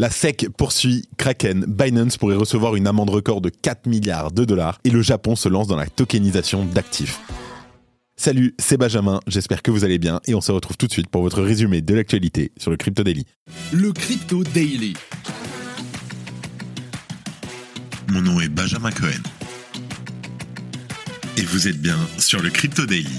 La SEC poursuit Kraken, Binance pourrait recevoir une amende record de 4 milliards de dollars et le Japon se lance dans la tokenisation d'actifs. Salut, c'est Benjamin, j'espère que vous allez bien et on se retrouve tout de suite pour votre résumé de l'actualité sur le Crypto Daily. Le Crypto Daily. Mon nom est Benjamin Cohen. Et vous êtes bien sur le Crypto Daily.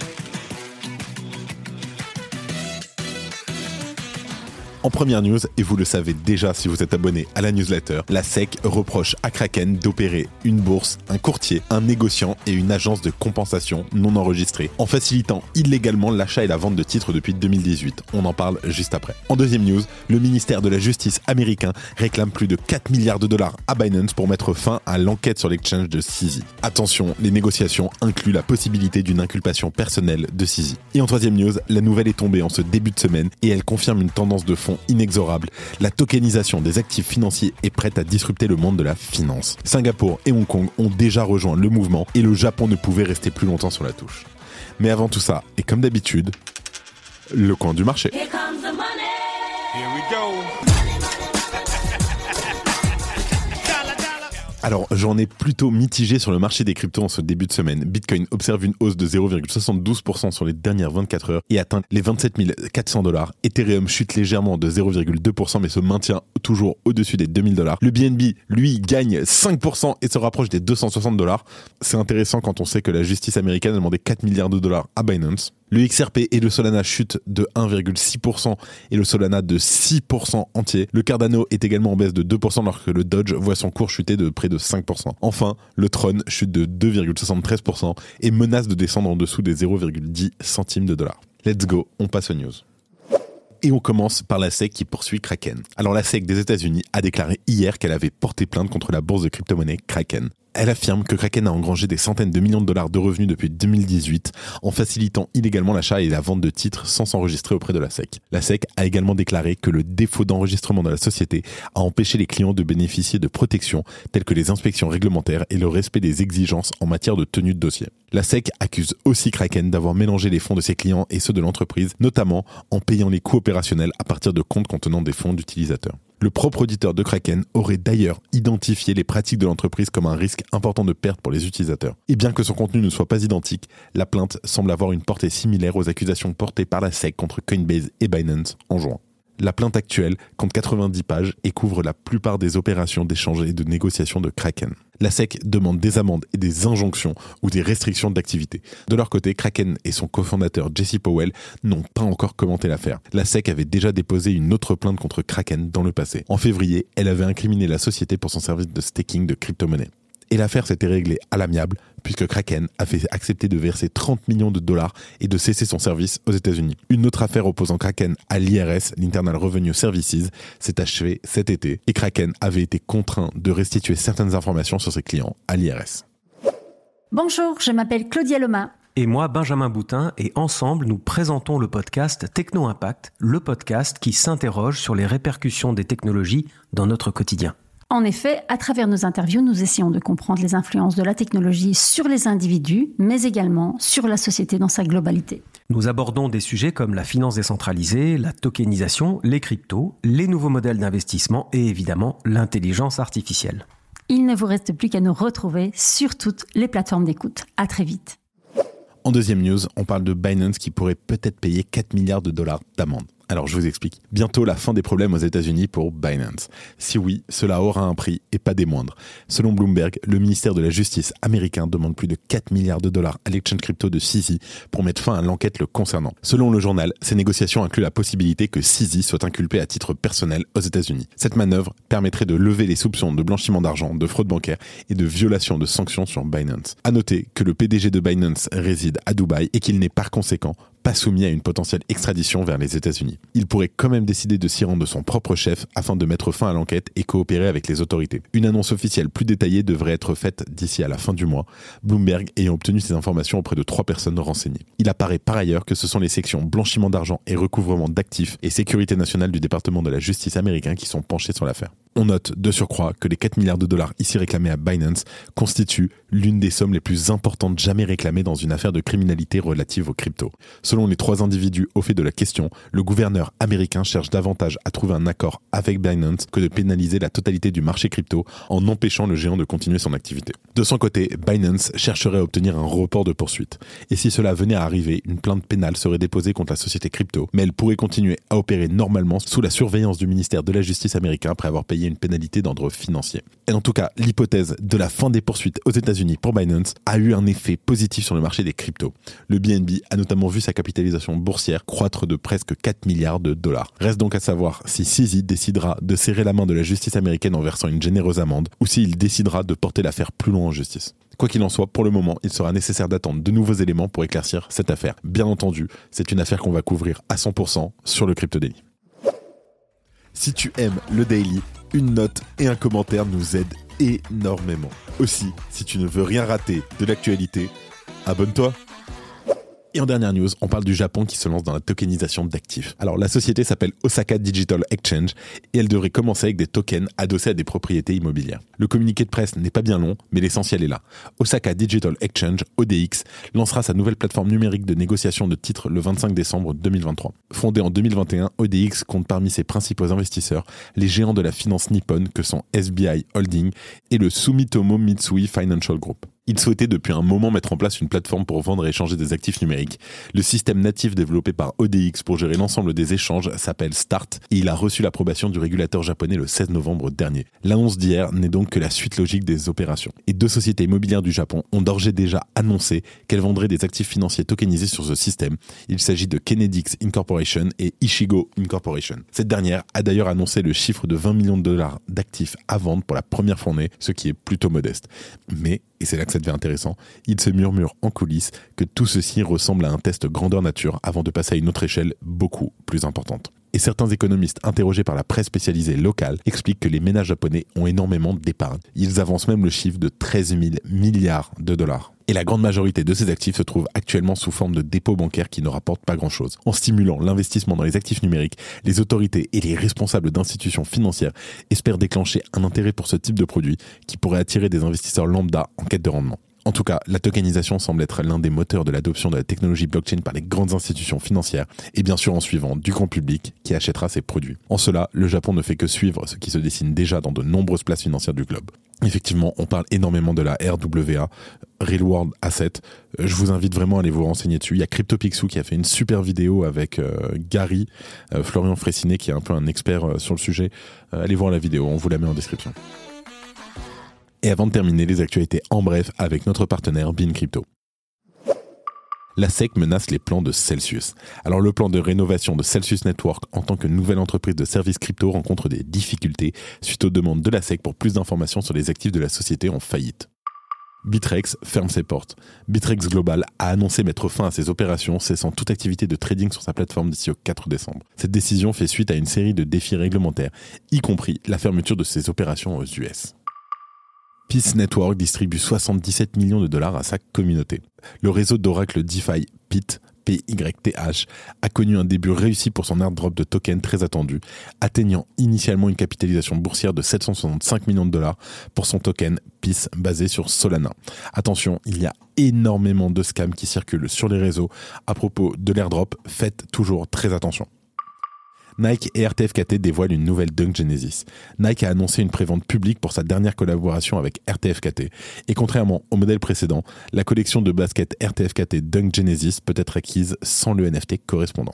En première news, et vous le savez déjà si vous êtes abonné à la newsletter, la SEC reproche à Kraken d'opérer une bourse, un courtier, un négociant et une agence de compensation non enregistrée, en facilitant illégalement l'achat et la vente de titres depuis 2018. On en parle juste après. En deuxième news, le ministère de la Justice américain réclame plus de 4 milliards de dollars à Binance pour mettre fin à l'enquête sur l'exchange de CZ. Attention, les négociations incluent la possibilité d'une inculpation personnelle de CZ. Et en troisième news, la nouvelle est tombée en ce début de semaine et elle confirme une tendance de fond inexorable. La tokenisation des actifs financiers est prête à disrupter le monde de la finance. Singapour et Hong Kong ont déjà rejoint le mouvement et le Japon ne pouvait rester plus longtemps sur la touche. Mais avant tout ça, et comme d'habitude, le coin du marché. Here comes the money. Here we go. Alors, j'en ai plutôt mitigé sur le marché des cryptos en ce début de semaine. Bitcoin observe une hausse de 0,72% sur les dernières 24 heures et atteint les 27 400 dollars. Ethereum chute légèrement de 0,2% mais se maintient toujours au-dessus des 2000 dollars. Le BNB, lui, gagne 5% et se rapproche des 260 dollars. C'est intéressant quand on sait que la justice américaine a demandé 4 milliards de dollars à Binance. Le XRP et le Solana chutent de 1,6% et le Solana de 6% entier. Le Cardano est également en baisse de 2% alors que le Dodge voit son cours chuter de près de 5%. Enfin, le Tron chute de 2,73% et menace de descendre en dessous des 0,10 centimes de dollars. Let's go, on passe aux news. Et on commence par la SEC qui poursuit Kraken. Alors la SEC des États-Unis a déclaré hier qu'elle avait porté plainte contre la bourse de crypto-monnaie Kraken. Elle affirme que Kraken a engrangé des centaines de millions de dollars de revenus depuis 2018 en facilitant illégalement l'achat et la vente de titres sans s'enregistrer auprès de la SEC. La SEC a également déclaré que le défaut d'enregistrement de la société a empêché les clients de bénéficier de protections telles que les inspections réglementaires et le respect des exigences en matière de tenue de dossier. La SEC accuse aussi Kraken d'avoir mélangé les fonds de ses clients et ceux de l'entreprise, notamment en payant les coûts opérationnels à partir de comptes contenant des fonds d'utilisateurs. Le propre auditeur de Kraken aurait d'ailleurs identifié les pratiques de l'entreprise comme un risque important de perte pour les utilisateurs. Et bien que son contenu ne soit pas identique, la plainte semble avoir une portée similaire aux accusations portées par la SEC contre Coinbase et Binance en juin. La plainte actuelle compte 90 pages et couvre la plupart des opérations d'échange et de négociation de Kraken. La SEC demande des amendes et des injonctions ou des restrictions d'activité. De leur côté, Kraken et son cofondateur Jesse Powell n'ont pas encore commenté l'affaire. La SEC avait déjà déposé une autre plainte contre Kraken dans le passé. En février, elle avait incriminé la société pour son service de staking de crypto-monnaies. Et l'affaire s'était réglée à l'amiable, puisque Kraken a fait accepter de verser 30 millions de dollars et de cesser son service aux États-Unis. Une autre affaire opposant Kraken à l'IRS, l'Internal Revenue Services, s'est achevée cet été, et Kraken avait été contraint de restituer certaines informations sur ses clients à l'IRS. Bonjour, je m'appelle Claudia Loma. Et moi, Benjamin Boutin, et ensemble, nous présentons le podcast Techno Impact, le podcast qui s'interroge sur les répercussions des technologies dans notre quotidien. En effet, à travers nos interviews, nous essayons de comprendre les influences de la technologie sur les individus, mais également sur la société dans sa globalité. Nous abordons des sujets comme la finance décentralisée, la tokenisation, les cryptos, les nouveaux modèles d'investissement et évidemment l'intelligence artificielle. Il ne vous reste plus qu'à nous retrouver sur toutes les plateformes d'écoute. À très vite. En deuxième news, on parle de Binance qui pourrait peut-être payer 4 milliards de dollars d'amende. Alors je vous explique. Bientôt la fin des problèmes aux États-Unis pour Binance. Si oui, cela aura un prix et pas des moindres. Selon Bloomberg, le ministère de la Justice américain demande plus de 4 milliards de dollars à l'exchange crypto de CZ pour mettre fin à l'enquête le concernant. Selon le journal, ces négociations incluent la possibilité que CZ soit inculpé à titre personnel aux États-Unis. Cette manœuvre permettrait de lever les soupçons de blanchiment d'argent, de fraude bancaire et de violation de sanctions sur Binance. À noter que le PDG de Binance réside à Dubaï et qu'il n'est par conséquent pas soumis à une potentielle extradition vers les États-Unis. Il pourrait quand même décider de s'y rendre de son propre chef afin de mettre fin à l'enquête et coopérer avec les autorités. Une annonce officielle plus détaillée devrait être faite d'ici à la fin du mois, Bloomberg ayant obtenu ces informations auprès de trois personnes renseignées. Il apparaît par ailleurs que ce sont les sections blanchiment d'argent et recouvrement d'actifs et sécurité nationale du département de la justice américain qui sont penchées sur l'affaire. On note de surcroît que les 4 milliards de dollars ici réclamés à Binance constituent l'une des sommes les plus importantes jamais réclamées dans une affaire de criminalité relative aux cryptos. Selon les trois individus au fait de la question, le gouverneur américain cherche davantage à trouver un accord avec Binance que de pénaliser la totalité du marché crypto en empêchant le géant de continuer son activité. De son côté, Binance chercherait à obtenir un report de poursuite. Et si cela venait à arriver, une plainte pénale serait déposée contre la société crypto, mais elle pourrait continuer à opérer normalement sous la surveillance du ministère de la Justice américain après avoir payé une pénalité d'ordre financier. Et en tout cas, l'hypothèse de la fin des poursuites aux États-Unis pour Binance a eu un effet positif sur le marché des cryptos. Le BNB a notamment vu sa capitalisation boursière croître de presque 4 milliards de dollars. Reste donc à savoir si CZ décidera de serrer la main de la justice américaine en versant une généreuse amende ou s'il décidera de porter l'affaire plus loin en justice. Quoi qu'il en soit, pour le moment, il sera nécessaire d'attendre de nouveaux éléments pour éclaircir cette affaire. Bien entendu, c'est une affaire qu'on va couvrir à 100% sur le Crypto Daily. Si tu aimes le daily, une note et un commentaire nous aident énormément. Aussi, si tu ne veux rien rater de l'actualité, abonne-toi. Et en dernière news, on parle du Japon qui se lance dans la tokenisation d'actifs. Alors la société s'appelle Osaka Digital Exchange et elle devrait commencer avec des tokens adossés à des propriétés immobilières. Le communiqué de presse n'est pas bien long, mais l'essentiel est là. Osaka Digital Exchange, ODX, lancera sa nouvelle plateforme numérique de négociation de titres le 25 décembre 2023. Fondée en 2021, ODX compte parmi ses principaux investisseurs les géants de la finance nippone que sont SBI Holding et le Sumitomo Mitsui Financial Group. Il souhaitait depuis un moment mettre en place une plateforme pour vendre et échanger des actifs numériques. Le système natif développé par ODX pour gérer l'ensemble des échanges s'appelle START et il a reçu l'approbation du régulateur japonais le 16 novembre dernier. L'annonce d'hier n'est donc que la suite logique des opérations. Et deux sociétés immobilières du Japon ont d'ores et déjà annoncé qu'elles vendraient des actifs financiers tokenisés sur ce système. Il s'agit de Kenedix Incorporation et Ishigo Incorporation. Cette dernière a d'ailleurs annoncé le chiffre de 20 millions de dollars d'actifs à vendre pour la première fournée, ce qui est plutôt modeste. Mais et c'est là que ça devient intéressant, il se murmure en coulisses que tout ceci ressemble à un test grandeur nature avant de passer à une autre échelle beaucoup plus importante. Et certains économistes interrogés par la presse spécialisée locale expliquent que les ménages japonais ont énormément d'épargne. Ils avancent même le chiffre de 13 000 milliards de dollars. Et la grande majorité de ces actifs se trouvent actuellement sous forme de dépôts bancaires qui ne rapportent pas grand-chose. En stimulant l'investissement dans les actifs numériques, les autorités et les responsables d'institutions financières espèrent déclencher un intérêt pour ce type de produit qui pourrait attirer des investisseurs lambda en quête de rendement. En tout cas, la tokenisation semble être l'un des moteurs de l'adoption de la technologie blockchain par les grandes institutions financières et bien sûr en suivant du grand public qui achètera ces produits. En cela, le Japon ne fait que suivre ce qui se dessine déjà dans de nombreuses places financières du globe. Effectivement, on parle énormément de la RWA, Real World Asset. Euh, je vous invite vraiment à aller vous renseigner dessus. Il y a CryptoPixou qui a fait une super vidéo avec euh, Gary, euh, Florian Fressinet qui est un peu un expert sur le sujet. allez voir la vidéo, on vous la met en description. Et avant de terminer, les actualités en bref avec notre partenaire Bin Crypto. La SEC menace les plans de Celsius. Alors le plan de rénovation de Celsius Network en tant que nouvelle entreprise de services crypto rencontre des difficultés suite aux demandes de la SEC pour plus d'informations sur les actifs de la société en faillite. Bitrex ferme ses portes. Bitrex Global a annoncé mettre fin à ses opérations, cessant toute activité de trading sur sa plateforme d'ici au 4 décembre. Cette décision fait suite à une série de défis réglementaires, y compris la fermeture de ses opérations aux US. Peace Network distribue 77 millions de dollars à sa communauté. Le réseau d'Oracle DeFi PIT PYTH a connu un début réussi pour son airdrop de tokens très attendu, atteignant initialement une capitalisation boursière de 765 millions de dollars pour son token PIS basé sur Solana. Attention, il y a énormément de scams qui circulent sur les réseaux à propos de l'airdrop, faites toujours très attention. Nike et RTFKT dévoilent une nouvelle Dunk Genesis. Nike a annoncé une prévente publique pour sa dernière collaboration avec RTFKT. Et contrairement au modèle précédent, la collection de baskets RTFKT Dunk Genesis peut être acquise sans le NFT correspondant.